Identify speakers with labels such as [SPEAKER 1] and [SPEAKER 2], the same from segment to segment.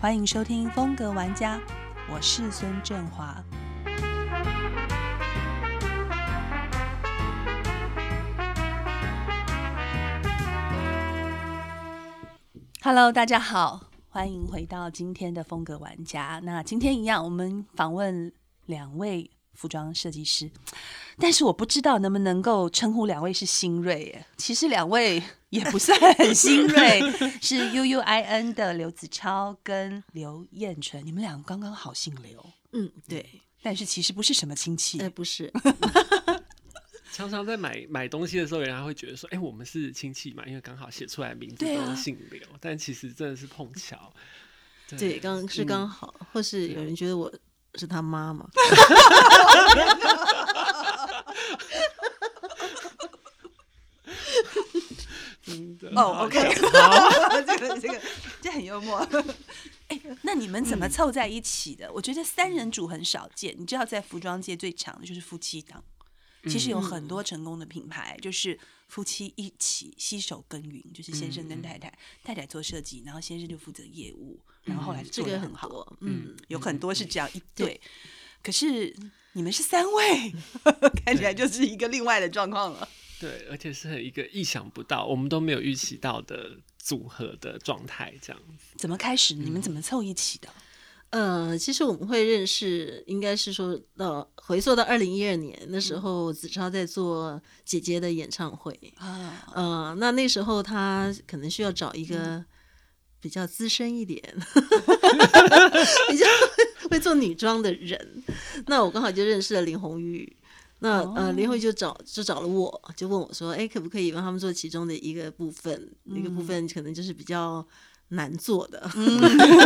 [SPEAKER 1] 欢迎收听《风格玩家》，我是孙振华。Hello，大家好，欢迎回到今天的风格玩家。那今天一样，我们访问两位服装设计师，但是我不知道能不能够称呼两位是新锐耶。其实两位也不算很 新锐，是 U U I N 的刘子超跟刘彦纯，你们俩刚刚好姓刘，
[SPEAKER 2] 嗯，对，
[SPEAKER 1] 但是其实不是什么亲戚。
[SPEAKER 2] 哎，不是，
[SPEAKER 3] 常常在买买东西的时候，人家会觉得说：“哎、我们是亲戚嘛？”因为刚好写出来名字都姓刘，但其实真的是碰巧。
[SPEAKER 2] 对，刚是刚好，或是有人觉得我是他妈妈，
[SPEAKER 1] 哦
[SPEAKER 3] 好
[SPEAKER 1] ，OK，
[SPEAKER 3] 好
[SPEAKER 1] 这个这个这很幽默。哎，那你们怎么凑在一起的？我觉得三人组很少见。你知道，在服装界最长的就是夫妻档。其实有很多成功的品牌，就是夫妻一起携手耕耘，就是先生跟太太，太太做设计，然后先生就负责业务，然后后来
[SPEAKER 2] 做的很
[SPEAKER 1] 好。
[SPEAKER 2] 多，嗯，
[SPEAKER 1] 有很多是这样一对，可是你们是三位，看起来就是一个另外的状况了。
[SPEAKER 3] 对，而且是一个意想不到，我们都没有预期到的组合的状态，这样子。
[SPEAKER 1] 怎么开始？你们怎么凑一起的？
[SPEAKER 2] 呃，其实我们会认识，应该是说到回溯到二零一二年那时候，子超在做姐姐的演唱会，
[SPEAKER 1] 啊，
[SPEAKER 2] 呃，那那时候他可能需要找一个比较资深一点，比较会做女装的人。那我刚好就认识了林红玉。那呃，林红玉就找就找了我，就问我说：“哎，可不可以帮他们做其中的一个部分？一个部分可能就是比较难做的。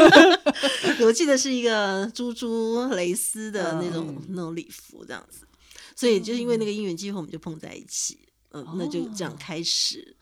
[SPEAKER 2] 我记得是一个珠珠蕾丝的那种、那种礼服这样子。所以就是因为那个因缘机会，我们就碰在一起。嗯、那就这样开始。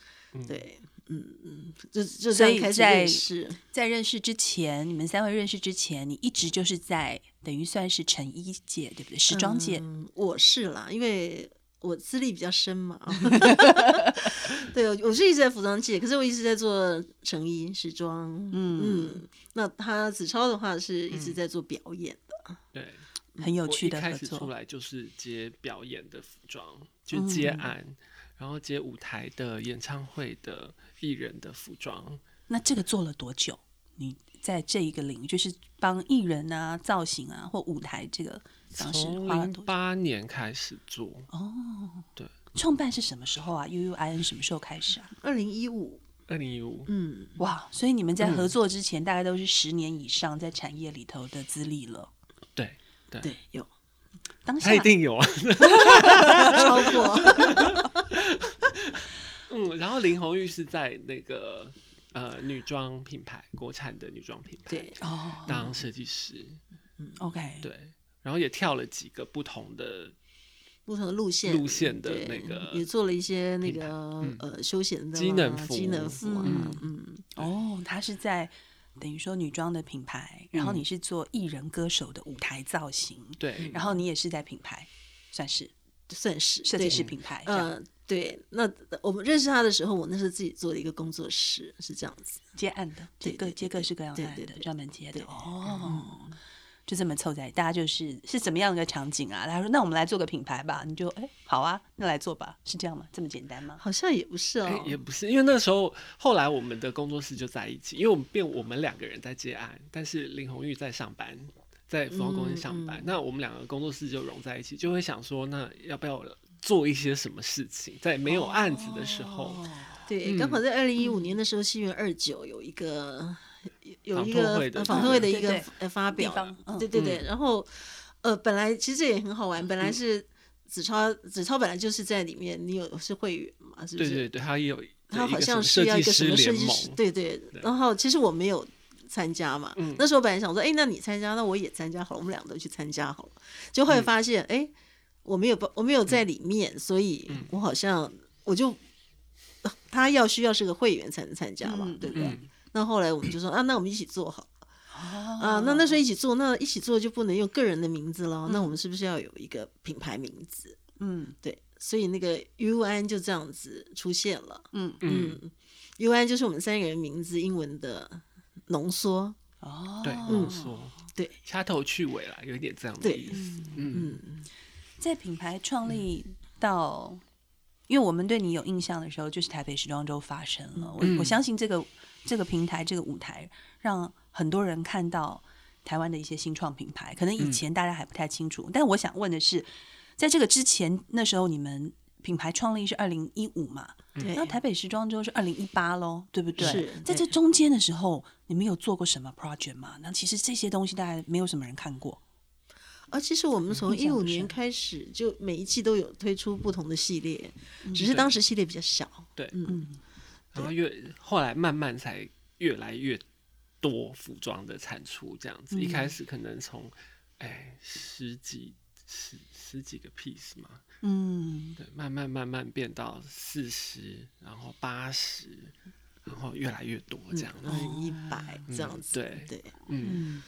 [SPEAKER 2] 对，嗯嗯，就就这
[SPEAKER 1] 所以
[SPEAKER 2] 样开始
[SPEAKER 1] 在
[SPEAKER 2] 认识。
[SPEAKER 1] 在认识之前，你们三位认识之前，你一直就是在等于算是成衣界，对不对？时装界，
[SPEAKER 2] 嗯，我是啦，因为我资历比较深嘛。对，我我是一直在服装界，可是我一直在做成衣时装。
[SPEAKER 1] 嗯
[SPEAKER 2] 嗯，那他子超的话是一直在做表演的。
[SPEAKER 3] 对，
[SPEAKER 1] 很有趣
[SPEAKER 3] 我一开
[SPEAKER 1] 的合作。
[SPEAKER 3] 始出来就是接表演的服装，就接案，然后接舞台的、演唱会的、艺人的服装。
[SPEAKER 1] 那这个做了多久？你在这一个领域，就是帮艺人啊、造型啊或舞台这个方式
[SPEAKER 3] 从零
[SPEAKER 1] 花了多？
[SPEAKER 3] 八年开始做哦，对，
[SPEAKER 1] 创办是什么时候啊？U U I N 什么时候开始啊？
[SPEAKER 2] 二零一五，
[SPEAKER 3] 二零一五，
[SPEAKER 2] 嗯，
[SPEAKER 1] 哇，所以你们在合作之前，大概都是十年以上在产业里头的资历了。
[SPEAKER 3] 对对，
[SPEAKER 2] 对，有
[SPEAKER 1] 当下
[SPEAKER 3] 他一定有啊。
[SPEAKER 2] 超过。
[SPEAKER 3] 嗯，然后林红玉是在那个呃女装品牌，国产的女装品牌
[SPEAKER 2] 对，
[SPEAKER 1] 哦
[SPEAKER 3] 当设计师，嗯
[SPEAKER 1] ，OK，
[SPEAKER 3] 对，然后也跳了几个不同的
[SPEAKER 2] 不同的路线，
[SPEAKER 3] 路线的那个
[SPEAKER 2] 也做了一些那个、
[SPEAKER 3] 嗯
[SPEAKER 2] 呃休闲的
[SPEAKER 3] 机能服
[SPEAKER 2] 机能服啊，
[SPEAKER 1] 嗯
[SPEAKER 2] 嗯，
[SPEAKER 1] 哦，他是在等于说女装的品牌，然后你是做艺人歌手的舞台造型，
[SPEAKER 3] 对，
[SPEAKER 1] 然后你也是在品牌，算是
[SPEAKER 2] 算是
[SPEAKER 1] 设计师品牌嗯
[SPEAKER 2] 呃，对，那我们认识他的时候，我那是自己做的一个工作室，是这样子。
[SPEAKER 1] 接案的，接各
[SPEAKER 2] 对对
[SPEAKER 1] 接各式各样的案的，
[SPEAKER 2] 对对对
[SPEAKER 1] 专门接的
[SPEAKER 2] 对
[SPEAKER 1] 哦。就这么凑在，大家就是是怎么样一个场景啊？他说：“那我们来做个品牌吧。”你就哎，好啊，那来做吧，是这样吗？这么简单吗？
[SPEAKER 2] 好像也不是
[SPEAKER 3] 哎
[SPEAKER 2] 哦，
[SPEAKER 3] 也不是，因为那时候后来我们的工作室就在一起，因为我们变我们两个人在接案，但是林红玉在上班，在服装公司上班，那我们两个工作室就融在一起，就会想说，那要不要做一些什么事情，在没有案子的时候，
[SPEAKER 1] 哦
[SPEAKER 2] 对，刚好在二零一五年的时候，西元二九有一个有一个访托会的一个呃发表对对对，然后呃本来其实这也很好玩，本来是子超子超本来就是在里面，你有是会员嘛，是不是？
[SPEAKER 3] 对对对，他也有
[SPEAKER 2] 他好像是要一个什么设计师，对对。然后其实我没有参加嘛，
[SPEAKER 3] 嗯
[SPEAKER 2] 那时候本来想说，哎，那你参加，那我也参加好了，我们两个都去参加好了。就后来发现，哎、我没有报，我没有在里面，所以我好像我就他要需要是个会员才能参加嘛，
[SPEAKER 1] 嗯
[SPEAKER 2] 对不对？
[SPEAKER 3] 嗯
[SPEAKER 2] 那后来我们就说啊，那我们一起做好了。
[SPEAKER 1] 啊
[SPEAKER 2] 啊，那那时候一起做，那一起做就不能用个人的名字了，那我们是不是要有一个品牌名字？
[SPEAKER 1] 嗯
[SPEAKER 2] 对，所以那个 U N 就这样子出现了。
[SPEAKER 1] 嗯
[SPEAKER 3] 嗯
[SPEAKER 2] 嗯，U 安就是我们三个人名字英文的浓缩。
[SPEAKER 1] 哦，
[SPEAKER 3] 对，浓缩，
[SPEAKER 2] 对，
[SPEAKER 3] 掐头去尾啦，有一点这样的意思。嗯，
[SPEAKER 2] 嗯，
[SPEAKER 1] 在品牌创立到，因为我们对你有印象的时候，就是台北时装周发生了。我、
[SPEAKER 3] 嗯
[SPEAKER 1] 我相信这个这个平台这个舞台，让很多人看到台湾的一些新创品牌。可能以前大家还不太清楚，但我想问的是，在这个之前，那时候你们品牌创立是二零一五嘛？
[SPEAKER 2] 对
[SPEAKER 1] 那台北时装周是二零一八喽，对不对？
[SPEAKER 2] 是
[SPEAKER 1] 在这中间的时候，你们有做过什么 project 吗？那其实这些东西大概没有什么人看过。
[SPEAKER 2] 啊，其实我们从一五年开始，就每一季都有推出不同的系列，
[SPEAKER 1] 嗯
[SPEAKER 2] 只是当时系列比较小。
[SPEAKER 3] 对，
[SPEAKER 2] 嗯，
[SPEAKER 3] 然后越后来慢慢才越来越多服装的产出，这样子。一开始可能从哎十几十十几个 piece 嘛，
[SPEAKER 1] 嗯，
[SPEAKER 3] 对，慢慢慢慢变到四十，然后八十，然后越来越多这样子。
[SPEAKER 2] 嗯，一百这样子。
[SPEAKER 3] 对
[SPEAKER 2] 对
[SPEAKER 3] 嗯
[SPEAKER 1] 嗯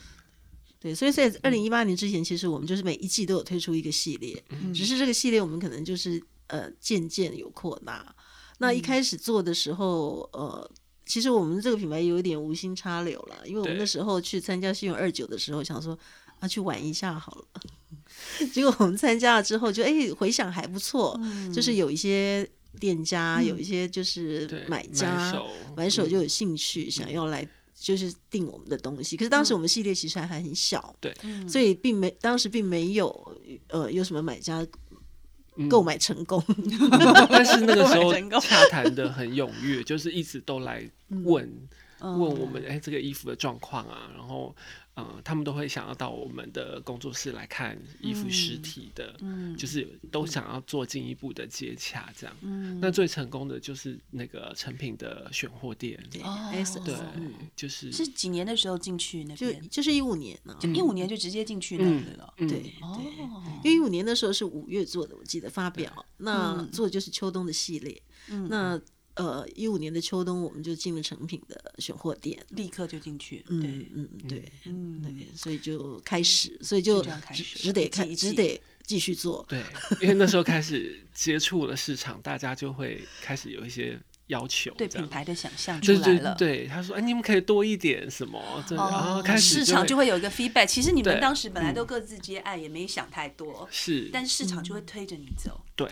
[SPEAKER 2] 对，所以在二零一八年之前，其实我们就是每一季都有推出一个系列，
[SPEAKER 1] 嗯
[SPEAKER 2] 只是这个系列我们可能就是呃渐渐有扩大。那一
[SPEAKER 1] 嗯。
[SPEAKER 2] 开始做的时候，呃，其实我们这个品牌有一点无心插柳了，因为我们那时候去参加信用二九的时候，想说啊去玩一下好了。结果我们参加了之后就，哎回想还不错，
[SPEAKER 1] 嗯
[SPEAKER 2] 就是有一些店家，有一些就是，买家
[SPEAKER 3] 手
[SPEAKER 2] 买手
[SPEAKER 3] 嗯。
[SPEAKER 2] 就有兴趣想要来就是订我们的东西，可是当时我们系列其实还还很小，
[SPEAKER 3] 对，
[SPEAKER 1] 嗯。
[SPEAKER 2] 所以并没当时并没有呃有什么买家
[SPEAKER 3] 嗯
[SPEAKER 2] 购买成功，
[SPEAKER 3] 但是那个时候洽谈的很踊跃，就是一直都来问、
[SPEAKER 1] 嗯
[SPEAKER 3] 问我们，哎、这个衣服的状况啊，然后，嗯、他们都会想要到我们的工作室来看衣服实体的，
[SPEAKER 1] 嗯。
[SPEAKER 3] 就是都想要做进一步的接洽，这样。
[SPEAKER 1] 嗯。
[SPEAKER 3] 那最成功的就是那个成品的选货店，
[SPEAKER 2] 对
[SPEAKER 1] 哦。
[SPEAKER 2] S
[SPEAKER 3] 对
[SPEAKER 2] 嗯，
[SPEAKER 3] 就是
[SPEAKER 1] 是几年的时候进去那
[SPEAKER 2] 就
[SPEAKER 1] 边？
[SPEAKER 2] 就是一五年呢、
[SPEAKER 1] 就一五年就直接进去那里了。
[SPEAKER 3] 嗯
[SPEAKER 2] 对
[SPEAKER 1] 哦，
[SPEAKER 2] 因为一五年的时候是五月做的，我记得发表，那
[SPEAKER 1] 嗯。
[SPEAKER 2] 做的就是秋冬的系列，
[SPEAKER 1] 嗯。
[SPEAKER 2] 那呃一五年的秋冬我们就进了成品的选货店，
[SPEAKER 1] 立刻就进去。
[SPEAKER 2] 嗯
[SPEAKER 1] 对，
[SPEAKER 2] 嗯对
[SPEAKER 1] 嗯，
[SPEAKER 2] 对，所以就开始，所以就
[SPEAKER 1] 就这样开
[SPEAKER 2] 只
[SPEAKER 1] 始
[SPEAKER 2] 只得只得继续做，
[SPEAKER 3] 对，因为那时候开始接触了市场，大家就会开始有一些要求，
[SPEAKER 1] 对品牌的想象出
[SPEAKER 3] 对对
[SPEAKER 1] 来了。
[SPEAKER 3] 对，他说：“哎，你们可以多一点什么？”这然后
[SPEAKER 1] 哦，
[SPEAKER 3] 开始
[SPEAKER 1] 市场就
[SPEAKER 3] 会
[SPEAKER 1] 会有一个 feedback。其实你们当时本来都各自接案，也没想太多，
[SPEAKER 3] 是，
[SPEAKER 1] 但是市场就会推着你走。
[SPEAKER 3] 对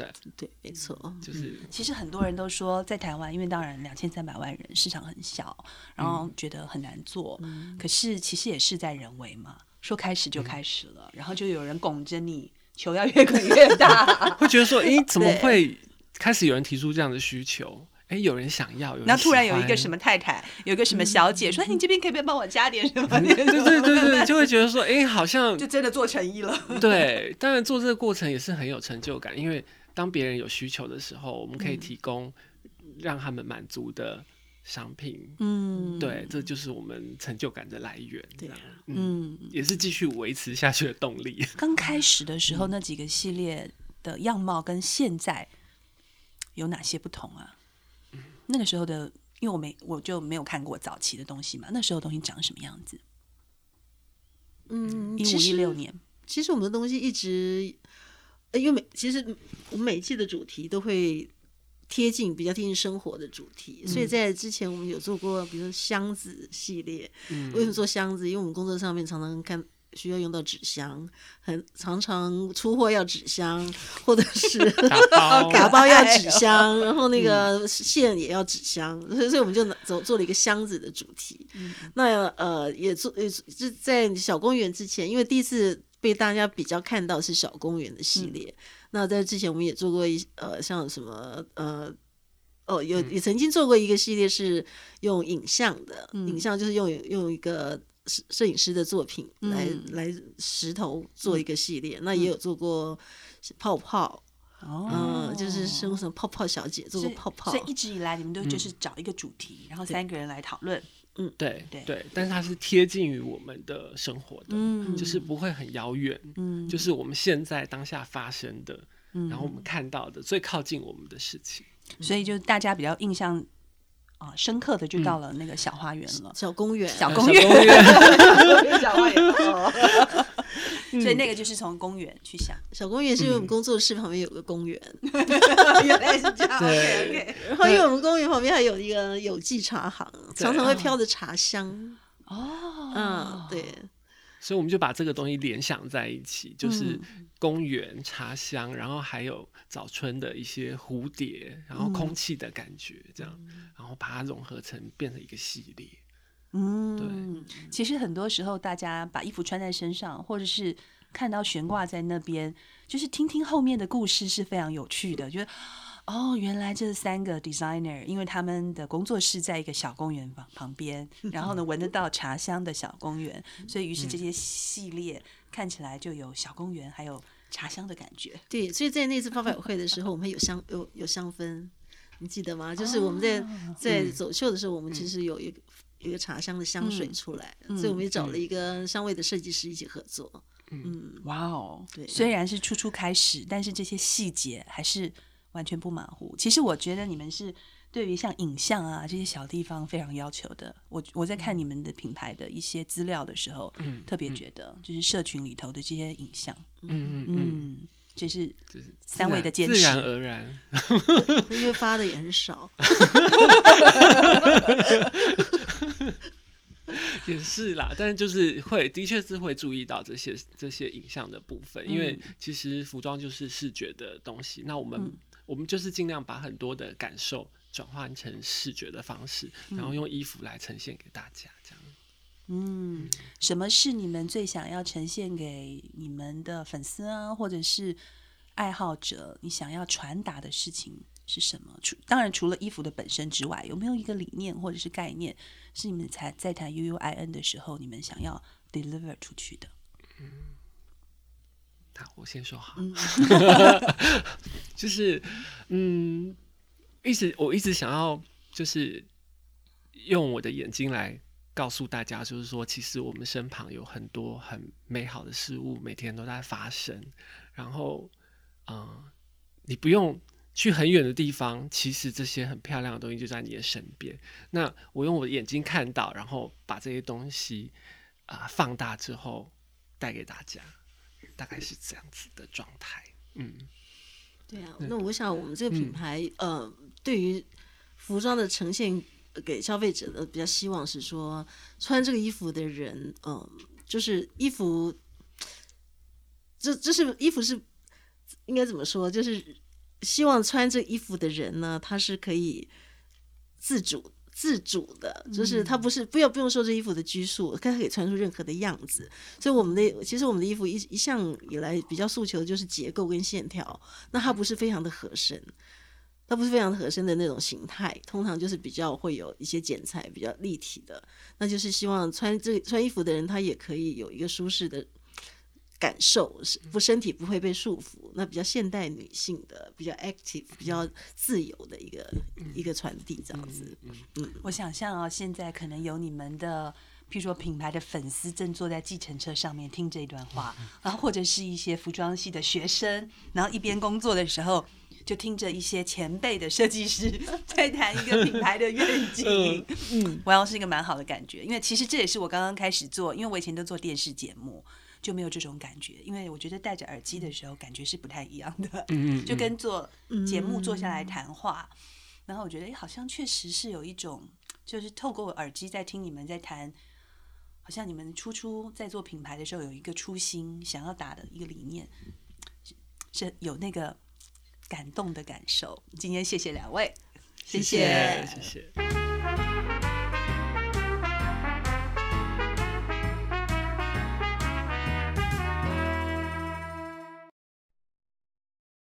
[SPEAKER 3] 对，
[SPEAKER 2] 对，没错，
[SPEAKER 3] 就是
[SPEAKER 1] 其实很多人都说，在台湾，因为当然两千三百万人，市场很小，然后觉得很难做。可是其实也事在人为嘛，说开始就开始了，然后就有人拱着你，球要越滚越大。
[SPEAKER 3] 会觉得说：“哎，怎么会开始有人提出这样的需求？哎，有人想要，有人
[SPEAKER 1] 然后突然有一个什么太太，有个什么小姐说：“哎，你这边可以不可以帮我加点什么？”
[SPEAKER 3] 对对对对，就会觉得说：“哎，好像
[SPEAKER 1] 就真的做成衣了。
[SPEAKER 3] 对。”当然，做这个过程也是很有成就感，因为当别人有需求的时候，我们可以提供让他们满足的商品。
[SPEAKER 1] 嗯，
[SPEAKER 3] 对，这就是我们成就感的来源。这样，嗯，
[SPEAKER 1] 嗯，
[SPEAKER 3] 也是继续维持下去的动力。
[SPEAKER 1] 刚开始的时候那几个系列的样貌跟现在有哪些不同啊？那个时候的，因为我没我就没有看过早期的东西嘛，那时候东西长什么样子？
[SPEAKER 2] 嗯，
[SPEAKER 1] 一五一六年，
[SPEAKER 2] 其实我们的东西一直，呃因为每其实我们每一季的主题都会贴近比较贴近生活的主题，所以在之前我们有做过，比如说箱子系列。
[SPEAKER 3] 嗯
[SPEAKER 2] 为什么做箱子？因为我们工作上面常常看需要用到纸箱，很常常出货要纸箱，或者是
[SPEAKER 3] 打包
[SPEAKER 2] 要纸箱，然后那个线也要纸箱，所以所以我们就走做了一个箱子的主题。那呃也做也是在小公园之前，因为第一次被大家比较看到是小公园的系列。那在之前我们也做过一呃像什么呃。哦，有也曾经做过一个系列是用影像的，影像就是用用一个摄摄影师的作品来、
[SPEAKER 1] 嗯
[SPEAKER 2] 来石头做一个系列。那也有做过泡泡，
[SPEAKER 1] 哦
[SPEAKER 2] 嗯，就是生什么泡泡小姐做过泡泡
[SPEAKER 1] 所，以一直以来你们都就是找一个主题，然后三个人来讨论。
[SPEAKER 3] 对
[SPEAKER 1] 对。
[SPEAKER 3] 对，但是它是贴近于我们的生活的，
[SPEAKER 1] 嗯。
[SPEAKER 3] 就是不会很遥远，
[SPEAKER 1] 嗯。
[SPEAKER 3] 就是我们现在当下发生的，
[SPEAKER 1] 嗯。
[SPEAKER 3] 然后我们看到的最靠近我们的事情。
[SPEAKER 1] 所以就大家比较印象啊深刻的，就到了那个小花园了。
[SPEAKER 2] 小公园，
[SPEAKER 3] 呃
[SPEAKER 1] 小公园。
[SPEAKER 3] 小公园
[SPEAKER 1] 所以那个就是从公园去想，
[SPEAKER 2] 小公园是因为我们工作室旁边有个公园，
[SPEAKER 1] 原来是这样。
[SPEAKER 3] 对。
[SPEAKER 1] OK，
[SPEAKER 2] 然后因为我们公园旁边还有一个有机茶行，常常会飘着茶香。
[SPEAKER 1] 哦，
[SPEAKER 2] 嗯，对，
[SPEAKER 3] 所以我们就把这个东西联想在一起，就是
[SPEAKER 1] 嗯。
[SPEAKER 3] 公园、茶香，然后还有早春的一些蝴蝶，然后空气的感觉，这样，然后把它融合成变成一个系列。
[SPEAKER 1] 嗯，其实很多时候大家把衣服穿在身上，或者是看到悬挂在那边，就是听听后面的故事是非常有趣的，觉得。哦，原来这三个 designer，因为他们的工作室在一个小公园旁旁边，然后呢闻得到茶香的小公园，所以于是这些系列看起来就有小公园还有茶香的感觉。
[SPEAKER 2] 对，所以在那次发表会的时候，我们有香有有香氛，你记得吗？就是我们在、在走秀的时候，我们其实有一个、有一个茶香的香水出来，所以我们也找了一个香味的设计师一起合作。嗯，
[SPEAKER 1] 哇哦，
[SPEAKER 2] 对
[SPEAKER 1] 虽然是初初开始，但是这些细节还是完全不马虎。其实我觉得你们是对于像影像啊这些小地方非常要求的。我我在看你们的品牌的一些资料的时候，
[SPEAKER 3] 嗯
[SPEAKER 1] 特别觉得就是社群里头的这些影像，
[SPEAKER 3] 嗯嗯嗯，
[SPEAKER 1] 嗯，这是
[SPEAKER 3] 就是
[SPEAKER 1] 三位的坚持
[SPEAKER 3] 自然而然。
[SPEAKER 2] 因为发的也很少。
[SPEAKER 3] 也是啦，但是就是会，的确是会注意到这些这些影像的部分，因为其实服装就是视觉的东西，那我们、我们就是尽量把很多的感受转换成视觉的方式，然后用衣服来呈现给大家，这样。
[SPEAKER 1] 嗯，什么是你们最想要呈现给你们的粉丝啊，或者是爱好者？你想要传达的事情是什么？除当然除了衣服的本身之外，有没有一个理念或者是概念，是你们才在谈 U U I N 的时候，你们想要 deliver 出去的？
[SPEAKER 3] 嗯，那，我先说好，
[SPEAKER 2] 嗯
[SPEAKER 3] 就是嗯，一直我一直想要就是用我的眼睛来告诉大家，就是说，其实我们身旁有很多很美好的事物，每天都在发生。然后，嗯、你不用去很远的地方，其实这些很漂亮的东西就在你的身边。那我用我的眼睛看到，然后把这些东西啊、放大之后带给大家，大概是这样子的状态。嗯，
[SPEAKER 2] 对啊，那我想我们这个品牌，呃，对于服装的呈现呃给消费者的比较希望是说，穿这个衣服的人，嗯、就是衣服，这这是衣服是应该怎么说？就是希望穿这衣服的人呢，他是可以自主。自主的，就是他不是不要不用受这衣服的拘束，他可以穿出任何的样子。所以我们的其实我们的衣服一一向以来比较诉求的就是结构跟线条，那它不是非常的合身，它不是非常合身的那种形态，通常就是比较会有一些剪裁比较立体的，那就是希望穿这穿衣服的人他也可以有一个舒适的感受，是不身体不会被束缚，那比较现代女性的比较 active、比较自由的一个一个传递这样子。嗯。
[SPEAKER 1] 我想象啊，现在可能有你们的，譬如说品牌的粉丝正坐在计程车上面听这段话，然后或者是一些服装系的学生，然后一边工作的时候。就听着一些前辈的设计师在谈一个品牌的愿景，嗯，我要是一个蛮好的感觉，因为其实这也是我刚刚开始做，因为我以前都做电视节目，就没有这种感觉，因为我觉得戴着耳机的时候感觉是不太一样的，
[SPEAKER 3] 嗯
[SPEAKER 1] 就跟做节目坐下来谈话，然后我觉得，哎，好像确实是有一种，就是透过耳机在听你们在谈，好像你们初初在做品牌的时候有一个初心，想要打的一个理念，是是有那个感动的感受。今天谢谢两位，谢
[SPEAKER 3] 谢。谢谢。